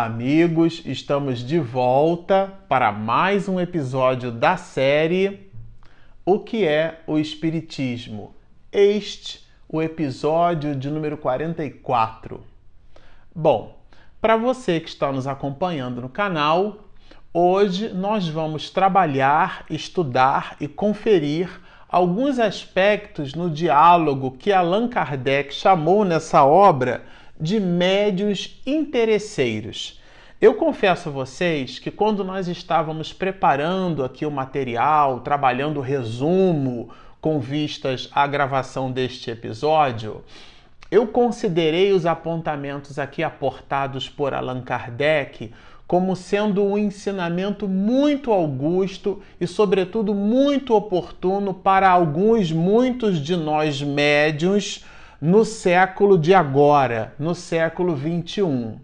Olá, amigos! Estamos de volta para mais um episódio da série O que é o Espiritismo? Este, o episódio de número 44. Bom, para você que está nos acompanhando no canal, hoje nós vamos trabalhar, estudar e conferir alguns aspectos no diálogo que Allan Kardec chamou nessa obra de médios interesseiros. Eu confesso a vocês que quando nós estávamos preparando aqui o material, trabalhando o resumo com vistas à gravação deste episódio, eu considerei os apontamentos aqui aportados por Allan Kardec como sendo um ensinamento muito augusto e, sobretudo, muito oportuno para alguns, muitos de nós médios no século de agora, no século 21.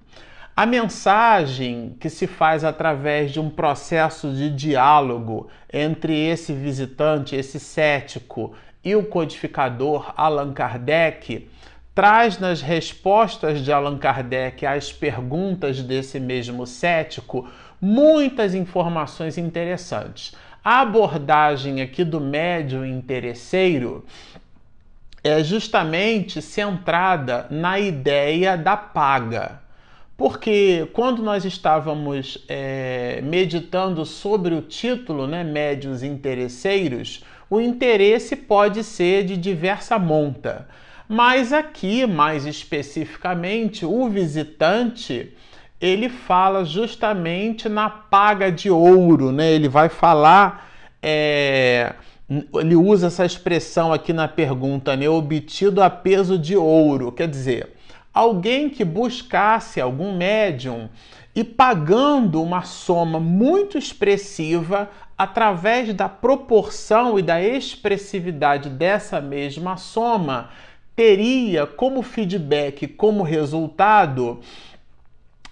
A mensagem que se faz através de um processo de diálogo entre esse visitante, esse cético e o codificador Allan Kardec traz nas respostas de Allan Kardec às perguntas desse mesmo cético muitas informações interessantes. A abordagem aqui do médium interesseiro é justamente centrada na ideia da paga. Porque quando nós estávamos é, meditando sobre o título, né, médios interesseiros, o interesse pode ser de diversa monta. Mas aqui, mais especificamente, o visitante ele fala justamente na paga de ouro, né? Ele vai falar é, ele usa essa expressão aqui na pergunta, né? Obtido a peso de ouro. Quer dizer, alguém que buscasse algum médium e pagando uma soma muito expressiva através da proporção e da expressividade dessa mesma soma, teria como feedback, como resultado,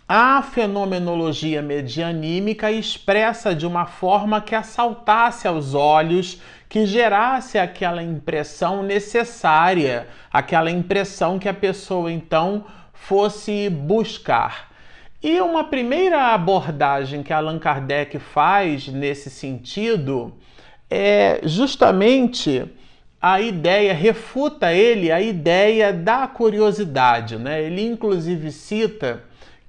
a fenomenologia medianímica expressa de uma forma que assaltasse aos olhos que gerasse aquela impressão necessária, aquela impressão que a pessoa então fosse buscar. E uma primeira abordagem que Allan Kardec faz nesse sentido é justamente a ideia, refuta ele a ideia da curiosidade. Né? Ele inclusive cita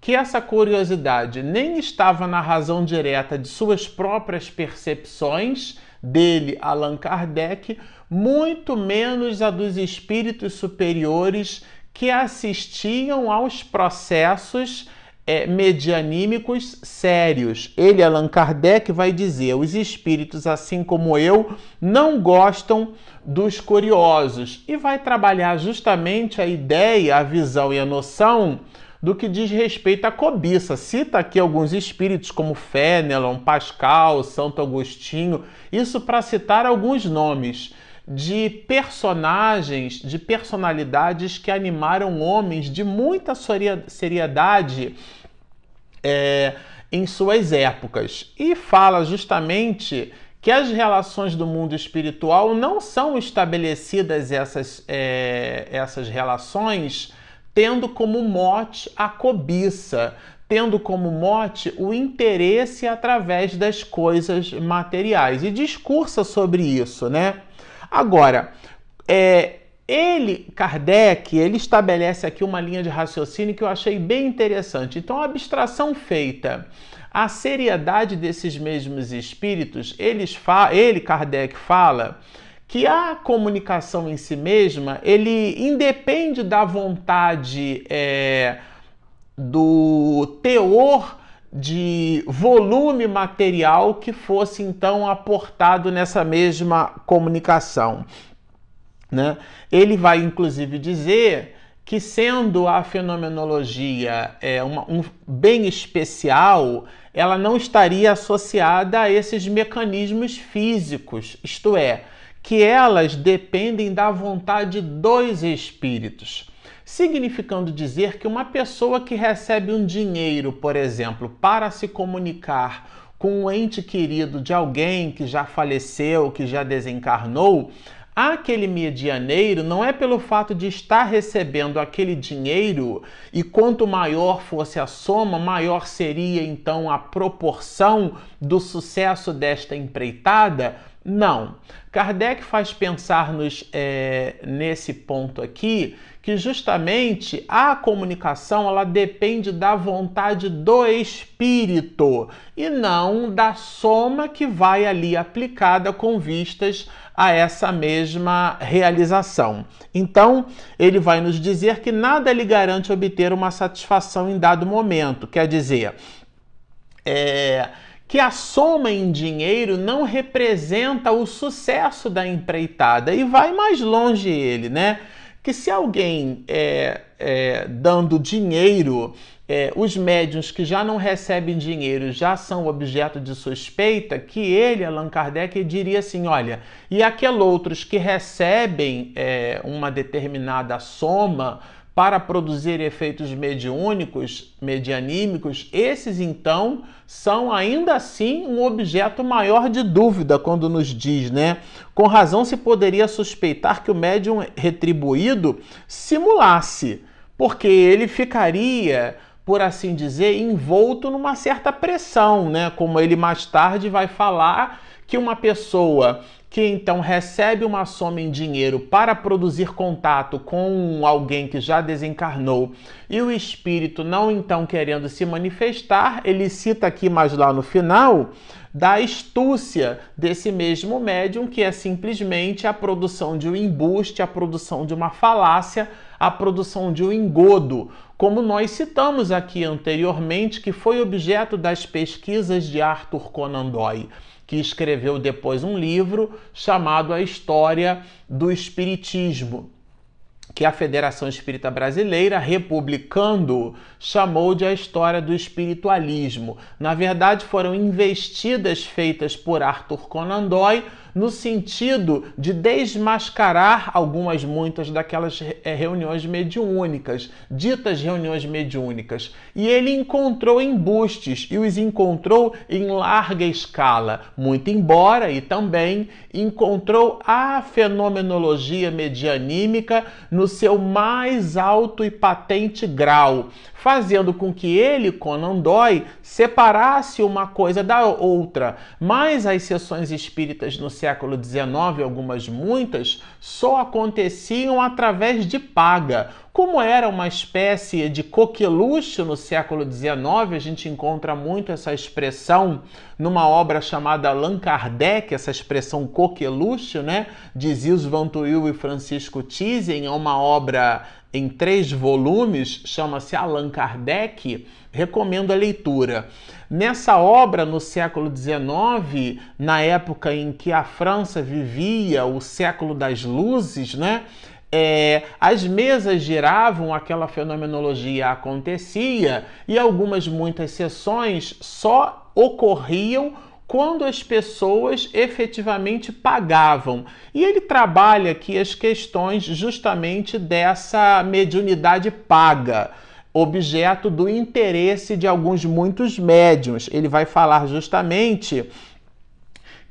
que essa curiosidade nem estava na razão direta de suas próprias percepções dele, Allan Kardec, muito menos a dos espíritos superiores que assistiam aos processos é, medianímicos sérios. Ele, Allan Kardec, vai dizer: os espíritos, assim como eu, não gostam dos curiosos e vai trabalhar justamente a ideia, a visão e a noção do que diz respeito à cobiça. Cita aqui alguns espíritos como Fénelon, Pascal, Santo Agostinho, isso para citar alguns nomes de personagens, de personalidades que animaram homens de muita seriedade é, em suas épocas. E fala justamente que as relações do mundo espiritual não são estabelecidas essas, é, essas relações tendo como mote a cobiça, tendo como mote o interesse através das coisas materiais. E discursa sobre isso, né? Agora, é, ele, Kardec, ele estabelece aqui uma linha de raciocínio que eu achei bem interessante. Então, a abstração feita a seriedade desses mesmos espíritos, eles ele, Kardec, fala que a comunicação em si mesma, ele independe da vontade é, do teor de volume material que fosse então aportado nessa mesma comunicação. Né? Ele vai inclusive dizer que, sendo a fenomenologia é, uma, um bem especial, ela não estaria associada a esses mecanismos físicos, isto é, que elas dependem da vontade dos espíritos. Significando dizer que uma pessoa que recebe um dinheiro, por exemplo, para se comunicar com um ente querido de alguém que já faleceu, que já desencarnou, aquele medianeiro não é pelo fato de estar recebendo aquele dinheiro e quanto maior fosse a soma, maior seria então a proporção do sucesso desta empreitada. Não. Kardec faz pensar-nos é, nesse ponto aqui que justamente a comunicação ela depende da vontade do espírito e não da soma que vai ali aplicada com vistas a essa mesma realização. Então, ele vai nos dizer que nada lhe garante obter uma satisfação em dado momento, quer dizer, é, que a soma em dinheiro não representa o sucesso da empreitada e vai mais longe ele, né? que se alguém é, é, dando dinheiro, é, os médiuns que já não recebem dinheiro já são objeto de suspeita, que ele, Allan Kardec, diria assim: olha, e aqueles outros que recebem é, uma determinada soma para produzir efeitos mediúnicos, medianímicos, esses então são ainda assim um objeto maior de dúvida quando nos diz, né? Com razão se poderia suspeitar que o médium retribuído simulasse, porque ele ficaria, por assim dizer, envolto numa certa pressão, né? Como ele mais tarde vai falar que uma pessoa que então recebe uma soma em dinheiro para produzir contato com alguém que já desencarnou e o espírito não então querendo se manifestar, ele cita aqui mais lá no final da astúcia desse mesmo médium, que é simplesmente a produção de um embuste, a produção de uma falácia, a produção de um engodo, como nós citamos aqui anteriormente, que foi objeto das pesquisas de Arthur Conan Doyle que escreveu depois um livro chamado A História do Espiritismo, que a Federação Espírita Brasileira, republicando, chamou de a história do espiritualismo. Na verdade, foram investidas feitas por Arthur Conan Doyle no sentido de desmascarar algumas, muitas daquelas eh, reuniões mediúnicas, ditas reuniões mediúnicas. E ele encontrou embustes e os encontrou em larga escala, muito embora e também encontrou a fenomenologia medianímica no seu mais alto e patente grau, fazendo com que ele, Conan Doyle, separasse uma coisa da outra. Mas as sessões espíritas no XIX, algumas muitas, só aconteciam através de paga. Como era uma espécie de coqueluche no século XIX, a gente encontra muito essa expressão numa obra chamada Allan Kardec, essa expressão coqueluche, né? De Zils Van e Francisco Thyssen, é uma obra em três volumes, chama-se Allan Kardec, recomendo a leitura. Nessa obra, no século XIX, na época em que a França vivia o século das luzes, né? É, as mesas giravam, aquela fenomenologia acontecia e algumas, muitas sessões só ocorriam quando as pessoas efetivamente pagavam. E ele trabalha aqui as questões justamente dessa mediunidade paga, objeto do interesse de alguns muitos médiums. Ele vai falar justamente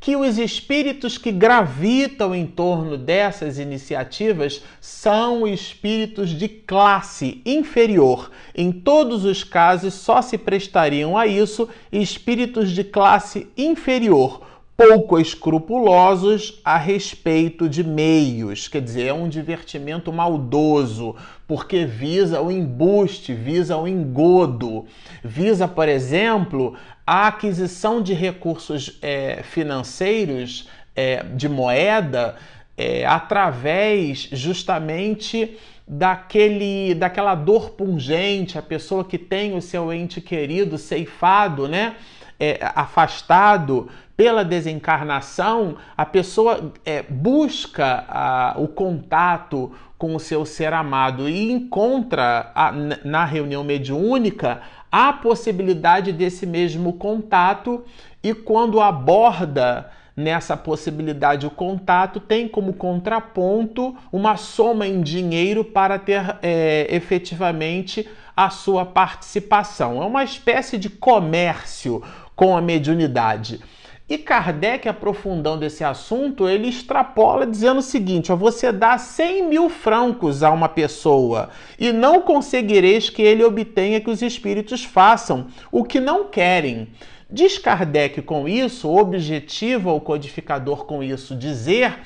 que os espíritos que gravitam em torno dessas iniciativas são espíritos de classe inferior. Em todos os casos, só se prestariam a isso espíritos de classe inferior pouco escrupulosos a respeito de meios, quer dizer, é um divertimento maldoso, porque visa o embuste, visa o engodo, visa, por exemplo, a aquisição de recursos é, financeiros, é, de moeda, é, através justamente daquele, daquela dor pungente, a pessoa que tem o seu ente querido ceifado, né? É, afastado pela desencarnação, a pessoa é, busca a, o contato com o seu ser amado e encontra a, na reunião mediúnica a possibilidade desse mesmo contato e quando aborda nessa possibilidade o contato tem como contraponto uma soma em dinheiro para ter é, efetivamente a sua participação. É uma espécie de comércio com a mediunidade. E Kardec, aprofundando esse assunto, ele extrapola dizendo o seguinte: ó, você dá 100 mil francos a uma pessoa e não conseguireis que ele obtenha que os espíritos façam o que não querem. Diz Kardec com isso, objetivo o codificador com isso, dizer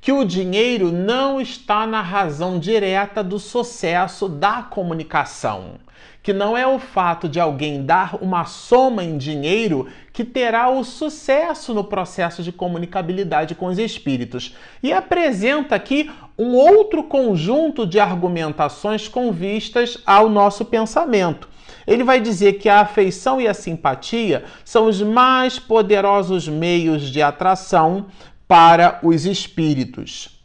que o dinheiro não está na razão direta do sucesso da comunicação que não é o fato de alguém dar uma soma em dinheiro que terá o sucesso no processo de comunicabilidade com os espíritos. E apresenta aqui um outro conjunto de argumentações com vistas ao nosso pensamento. Ele vai dizer que a afeição e a simpatia são os mais poderosos meios de atração para os espíritos.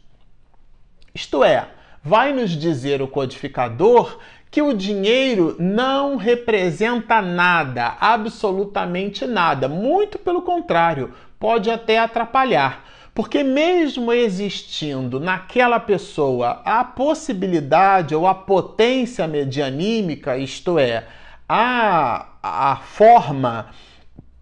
Isto é, vai nos dizer o codificador que o dinheiro não representa nada, absolutamente nada. Muito pelo contrário, pode até atrapalhar. Porque, mesmo existindo naquela pessoa a possibilidade ou a potência medianímica, isto é, a, a forma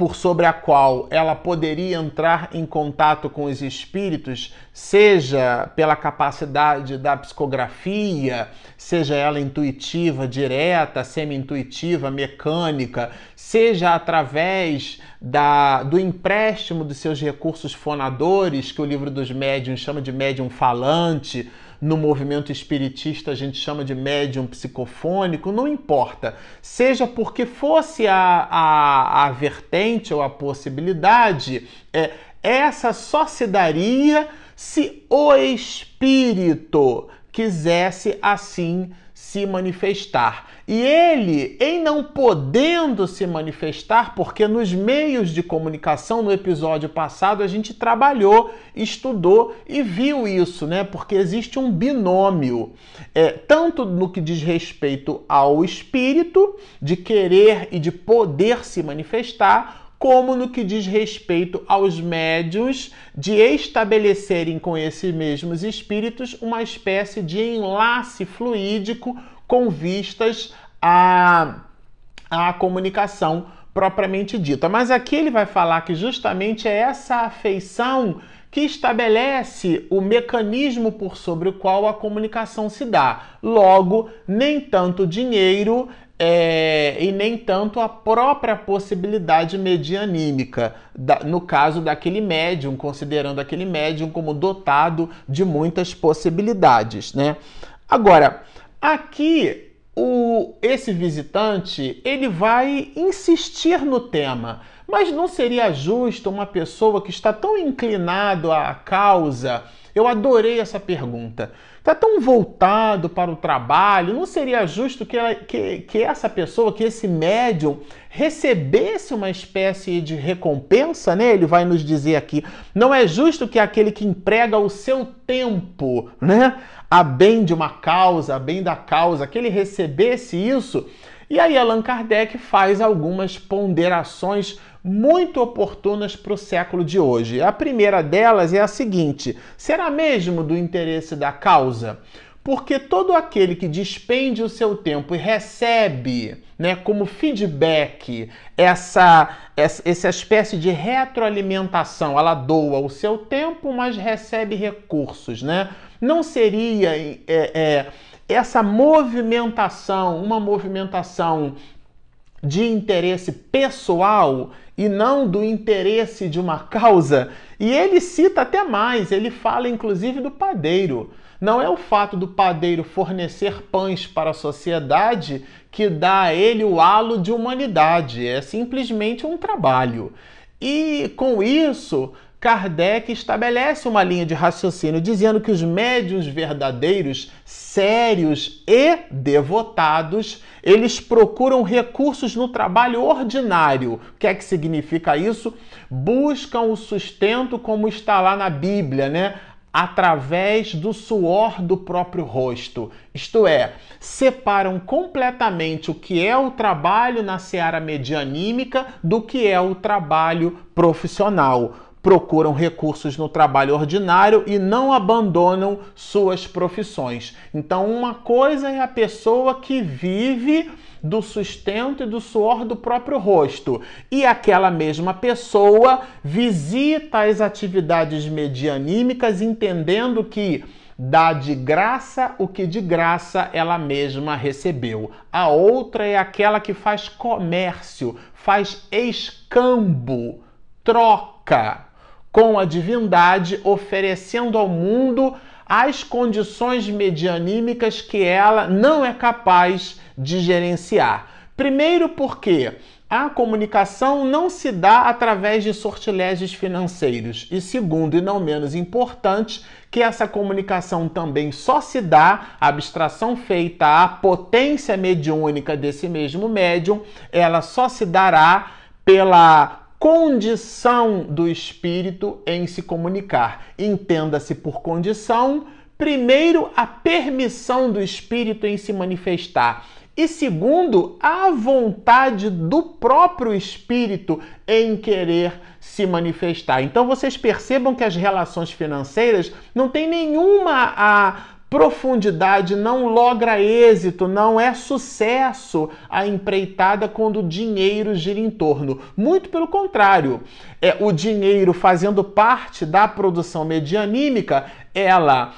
por sobre a qual ela poderia entrar em contato com os espíritos, seja pela capacidade da psicografia, seja ela intuitiva, direta, semi-intuitiva, mecânica, seja através da, do empréstimo dos seus recursos fonadores, que o livro dos médiuns chama de médium falante, no movimento espiritista a gente chama de médium psicofônico, não importa. Seja porque fosse a, a, a vertente ou a possibilidade, é, essa só se daria se o espírito quisesse assim se manifestar. E ele, em não podendo se manifestar, porque nos meios de comunicação, no episódio passado, a gente trabalhou, estudou e viu isso, né? Porque existe um binômio, é, tanto no que diz respeito ao espírito, de querer e de poder se manifestar, como no que diz respeito aos médios de estabelecerem com esses mesmos espíritos uma espécie de enlace fluídico com vistas à, à comunicação propriamente dita. Mas aqui ele vai falar que justamente é essa afeição que estabelece o mecanismo por sobre o qual a comunicação se dá. Logo, nem tanto dinheiro é, e nem tanto a própria possibilidade medianímica, da, no caso daquele médium, considerando aquele médium como dotado de muitas possibilidades. Né? Agora, aqui o, esse visitante ele vai insistir no tema, mas não seria justo uma pessoa que está tão inclinado à causa? Eu adorei essa pergunta está tão voltado para o trabalho, não seria justo que, ela, que, que essa pessoa, que esse médium, recebesse uma espécie de recompensa, né? Ele vai nos dizer aqui, não é justo que aquele que emprega o seu tempo, né, a bem de uma causa, a bem da causa, que ele recebesse isso. E aí Allan Kardec faz algumas ponderações muito oportunas para o século de hoje. A primeira delas é a seguinte: será mesmo do interesse da causa? Porque todo aquele que despende o seu tempo e recebe, né, como feedback, essa, essa, essa espécie de retroalimentação, ela doa o seu tempo, mas recebe recursos, né? Não seria é, é, essa movimentação, uma movimentação de interesse pessoal e não do interesse de uma causa. E ele cita até mais, ele fala inclusive do padeiro. Não é o fato do padeiro fornecer pães para a sociedade que dá a ele o halo de humanidade, é simplesmente um trabalho. E com isso, Kardec estabelece uma linha de raciocínio dizendo que os médios verdadeiros, sérios e devotados, eles procuram recursos no trabalho ordinário. O que é que significa isso? Buscam o sustento como está lá na Bíblia, né? através do suor do próprio rosto. Isto é, separam completamente o que é o trabalho na seara medianímica do que é o trabalho profissional procuram recursos no trabalho ordinário e não abandonam suas profissões. Então, uma coisa é a pessoa que vive do sustento e do suor do próprio rosto. E aquela mesma pessoa visita as atividades medianímicas entendendo que dá de graça o que de graça ela mesma recebeu. A outra é aquela que faz comércio, faz escambo, troca com a divindade, oferecendo ao mundo as condições medianímicas que ela não é capaz de gerenciar. Primeiro, porque a comunicação não se dá através de sortilégios financeiros. E segundo, e não menos importante, que essa comunicação também só se dá, a abstração feita à potência mediúnica desse mesmo médium, ela só se dará pela condição do espírito em se comunicar. Entenda-se por condição, primeiro, a permissão do espírito em se manifestar. E segundo, a vontade do próprio espírito em querer se manifestar. Então vocês percebam que as relações financeiras não têm nenhuma a profundidade, não logra êxito, não é sucesso a empreitada quando o dinheiro gira em torno. Muito pelo contrário, é o dinheiro fazendo parte da produção medianímica, ela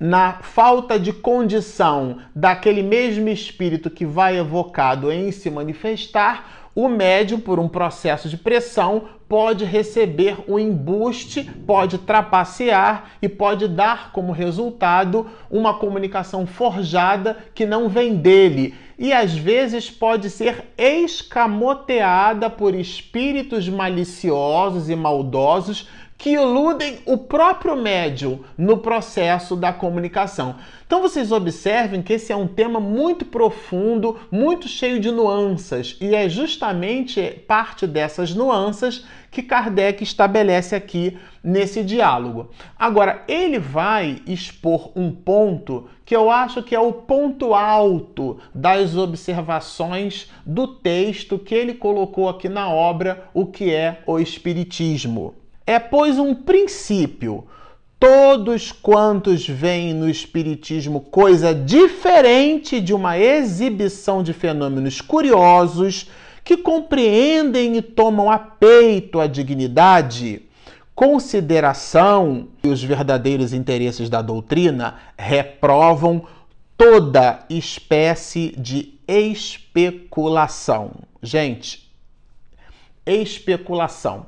na falta de condição daquele mesmo espírito que vai evocado em se manifestar, o médium, por um processo de pressão, pode receber o embuste, pode trapacear e pode dar como resultado uma comunicação forjada que não vem dele. E às vezes pode ser escamoteada por espíritos maliciosos e maldosos que iludem o próprio médium no processo da comunicação. Então vocês observem que esse é um tema muito profundo, muito cheio de nuances, e é justamente parte dessas nuances que Kardec estabelece aqui nesse diálogo. Agora, ele vai expor um ponto que eu acho que é o ponto alto das observações do texto que ele colocou aqui na obra, O que é o Espiritismo. É, pois, um princípio. Todos quantos veem no Espiritismo coisa diferente de uma exibição de fenômenos curiosos que compreendem e tomam a peito a dignidade, consideração e os verdadeiros interesses da doutrina, reprovam toda espécie de especulação. Gente, especulação.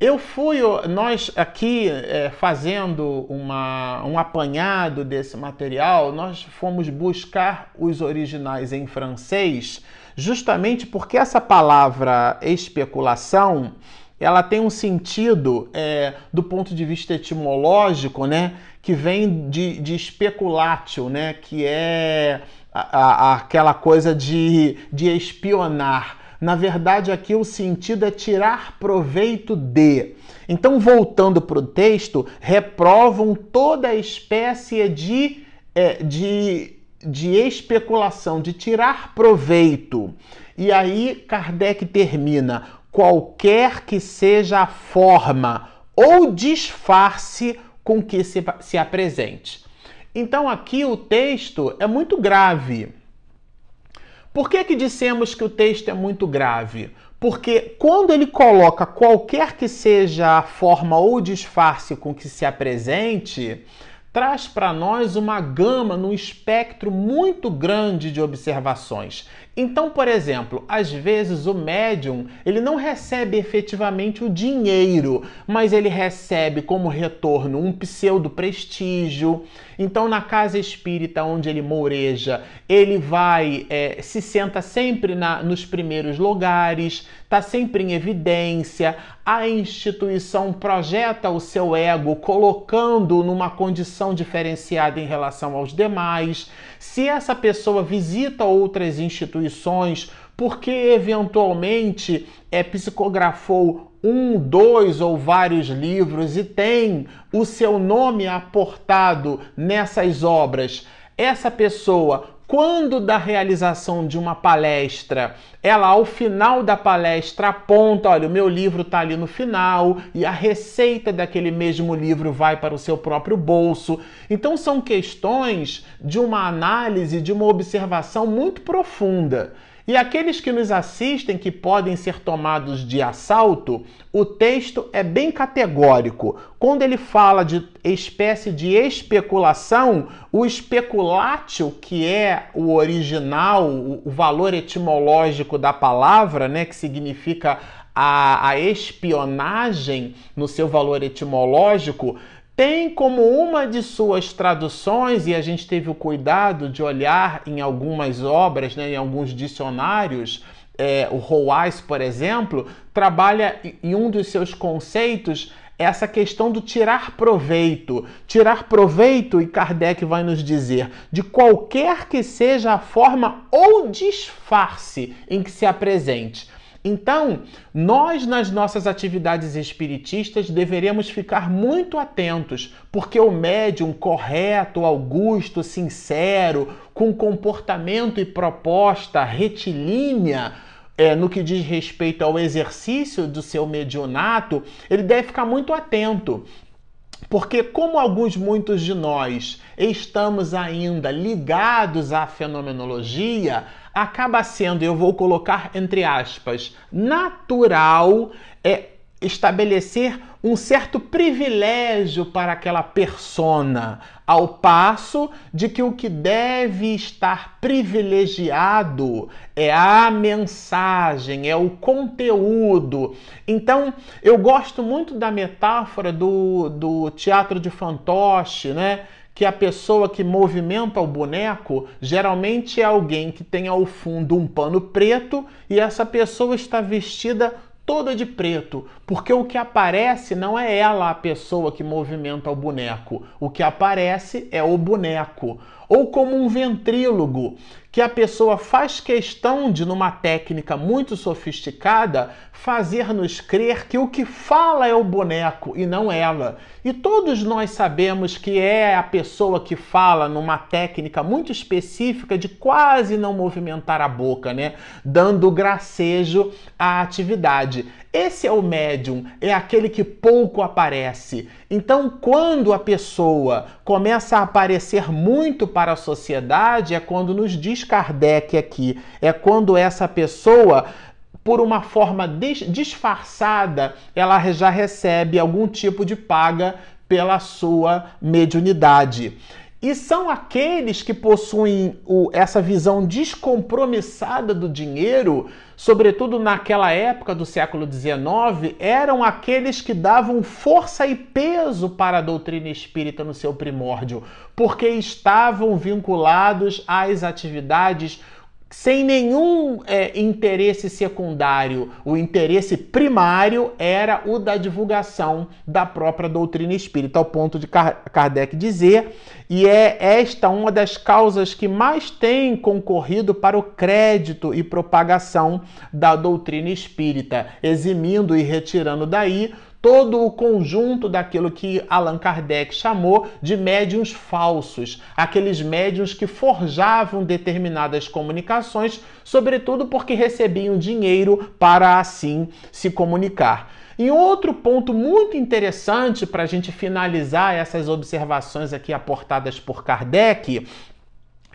Eu fui, nós aqui é, fazendo uma, um apanhado desse material, nós fomos buscar os originais em francês, justamente porque essa palavra especulação ela tem um sentido é, do ponto de vista etimológico, né, que vem de, de especulatio, né, que é a, a, aquela coisa de, de espionar. Na verdade, aqui o sentido é tirar proveito de. Então, voltando para o texto, reprovam toda espécie de, é, de, de especulação, de tirar proveito. E aí, Kardec termina: qualquer que seja a forma ou disfarce com que se, se apresente. Então, aqui o texto é muito grave por que, que dissemos que o texto é muito grave? Porque quando ele coloca qualquer que seja a forma ou disfarce com que se apresente, traz para nós uma gama num espectro muito grande de observações. Então, por exemplo, às vezes o médium ele não recebe efetivamente o dinheiro, mas ele recebe como retorno um pseudo prestígio. Então, na casa espírita onde ele moureja, ele vai é, se senta sempre na, nos primeiros lugares, está sempre em evidência. A instituição projeta o seu ego, colocando numa condição diferenciada em relação aos demais. Se essa pessoa visita outras instituições porque eventualmente é, psicografou um, dois ou vários livros e tem o seu nome aportado nessas obras, essa pessoa quando da realização de uma palestra, ela ao final da palestra aponta, olha, o meu livro está ali no final e a receita daquele mesmo livro vai para o seu próprio bolso. Então são questões de uma análise, de uma observação muito profunda. E aqueles que nos assistem que podem ser tomados de assalto, o texto é bem categórico. Quando ele fala de espécie de especulação, o especulatio, que é o original, o valor etimológico da palavra, né, que significa a, a espionagem no seu valor etimológico, tem como uma de suas traduções, e a gente teve o cuidado de olhar em algumas obras, né, em alguns dicionários, é, o Roais, por exemplo, trabalha em um dos seus conceitos essa questão do tirar proveito. Tirar proveito, e Kardec vai nos dizer, de qualquer que seja a forma ou disfarce em que se apresente. Então, nós nas nossas atividades espiritistas deveremos ficar muito atentos, porque o médium correto, augusto, sincero, com comportamento e proposta retilínea, é, no que diz respeito ao exercício do seu mediunato, ele deve ficar muito atento. Porque, como alguns, muitos de nós estamos ainda ligados à fenomenologia, acaba sendo, eu vou colocar entre aspas, natural é estabelecer um certo privilégio para aquela persona, ao passo de que o que deve estar privilegiado é a mensagem, é o conteúdo. Então, eu gosto muito da metáfora do, do teatro de fantoche, né? Que a pessoa que movimenta o boneco geralmente é alguém que tem ao fundo um pano preto e essa pessoa está vestida toda de preto, porque o que aparece não é ela a pessoa que movimenta o boneco, o que aparece é o boneco. Ou como um ventrílogo, que a pessoa faz questão de, numa técnica muito sofisticada, fazer-nos crer que o que fala é o boneco e não ela. E todos nós sabemos que é a pessoa que fala numa técnica muito específica de quase não movimentar a boca, né? Dando gracejo à atividade. Esse é o médium, é aquele que pouco aparece. Então, quando a pessoa começa a aparecer muito para a sociedade, é quando nos diz Kardec aqui, é quando essa pessoa por uma forma disfarçada, ela já recebe algum tipo de paga pela sua mediunidade. E são aqueles que possuem o, essa visão descompromissada do dinheiro, sobretudo naquela época do século XIX, eram aqueles que davam força e peso para a doutrina espírita no seu primórdio, porque estavam vinculados às atividades sem nenhum é, interesse secundário. O interesse primário era o da divulgação da própria doutrina espírita, ao ponto de Kardec dizer, e é esta uma das causas que mais tem concorrido para o crédito e propagação da doutrina espírita, eximindo e retirando daí todo o conjunto daquilo que Allan Kardec chamou de médiums falsos, aqueles médiums que forjavam determinadas comunicações, sobretudo porque recebiam dinheiro para assim se comunicar. E outro ponto muito interessante para a gente finalizar essas observações aqui aportadas por Kardec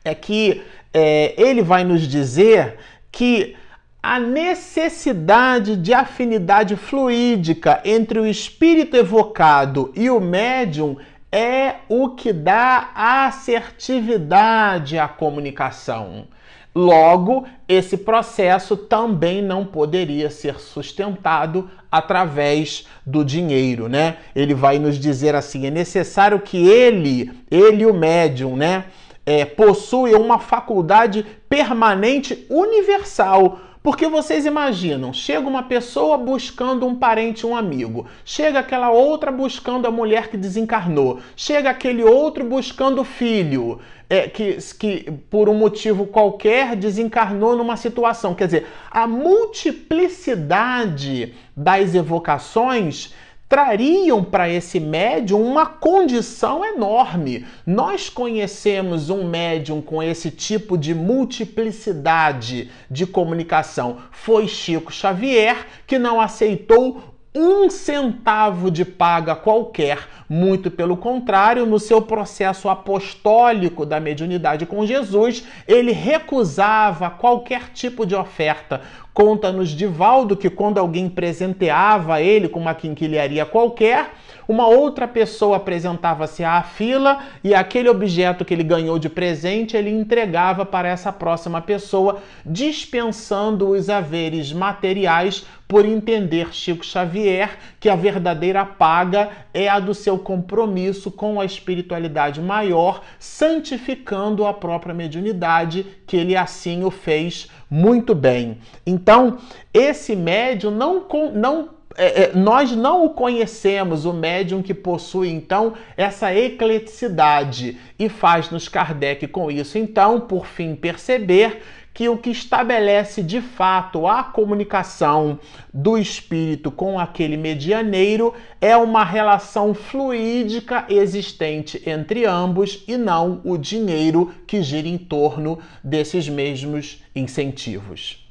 é que é, ele vai nos dizer que a necessidade de afinidade fluídica entre o espírito evocado e o médium é o que dá assertividade à comunicação. Logo, esse processo também não poderia ser sustentado através do dinheiro, né? Ele vai nos dizer assim: é necessário que ele, ele o médium, né, é, possua uma faculdade permanente universal porque vocês imaginam, chega uma pessoa buscando um parente, um amigo, chega aquela outra buscando a mulher que desencarnou, chega aquele outro buscando o filho, é, que, que por um motivo qualquer desencarnou numa situação. Quer dizer, a multiplicidade das evocações trariam para esse médium uma condição enorme. Nós conhecemos um médium com esse tipo de multiplicidade de comunicação. Foi Chico Xavier que não aceitou um centavo de paga qualquer, Muito pelo contrário, no seu processo apostólico da mediunidade com Jesus, ele recusava qualquer tipo de oferta. Conta-nos Divaldo que quando alguém presenteava ele com uma quinquilharia qualquer, uma outra pessoa apresentava-se à fila e aquele objeto que ele ganhou de presente ele entregava para essa próxima pessoa, dispensando os haveres materiais por entender Chico Xavier que a verdadeira paga é a do seu compromisso com a espiritualidade maior, santificando a própria mediunidade, que ele assim o fez muito bem. Então, esse médium não, não é, é, nós não o conhecemos, o médium que possui então essa ecleticidade e faz-nos Kardec com isso, então, por fim, perceber que o que estabelece de fato a comunicação do espírito com aquele medianeiro é uma relação fluídica existente entre ambos e não o dinheiro que gira em torno desses mesmos incentivos.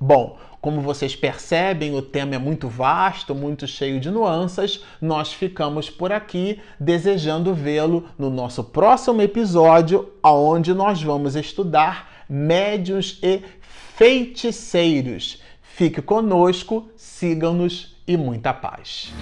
Bom, como vocês percebem, o tema é muito vasto, muito cheio de nuances. Nós ficamos por aqui desejando vê-lo no nosso próximo episódio, onde nós vamos estudar médios e feiticeiros. Fique conosco, sigam-nos e muita paz.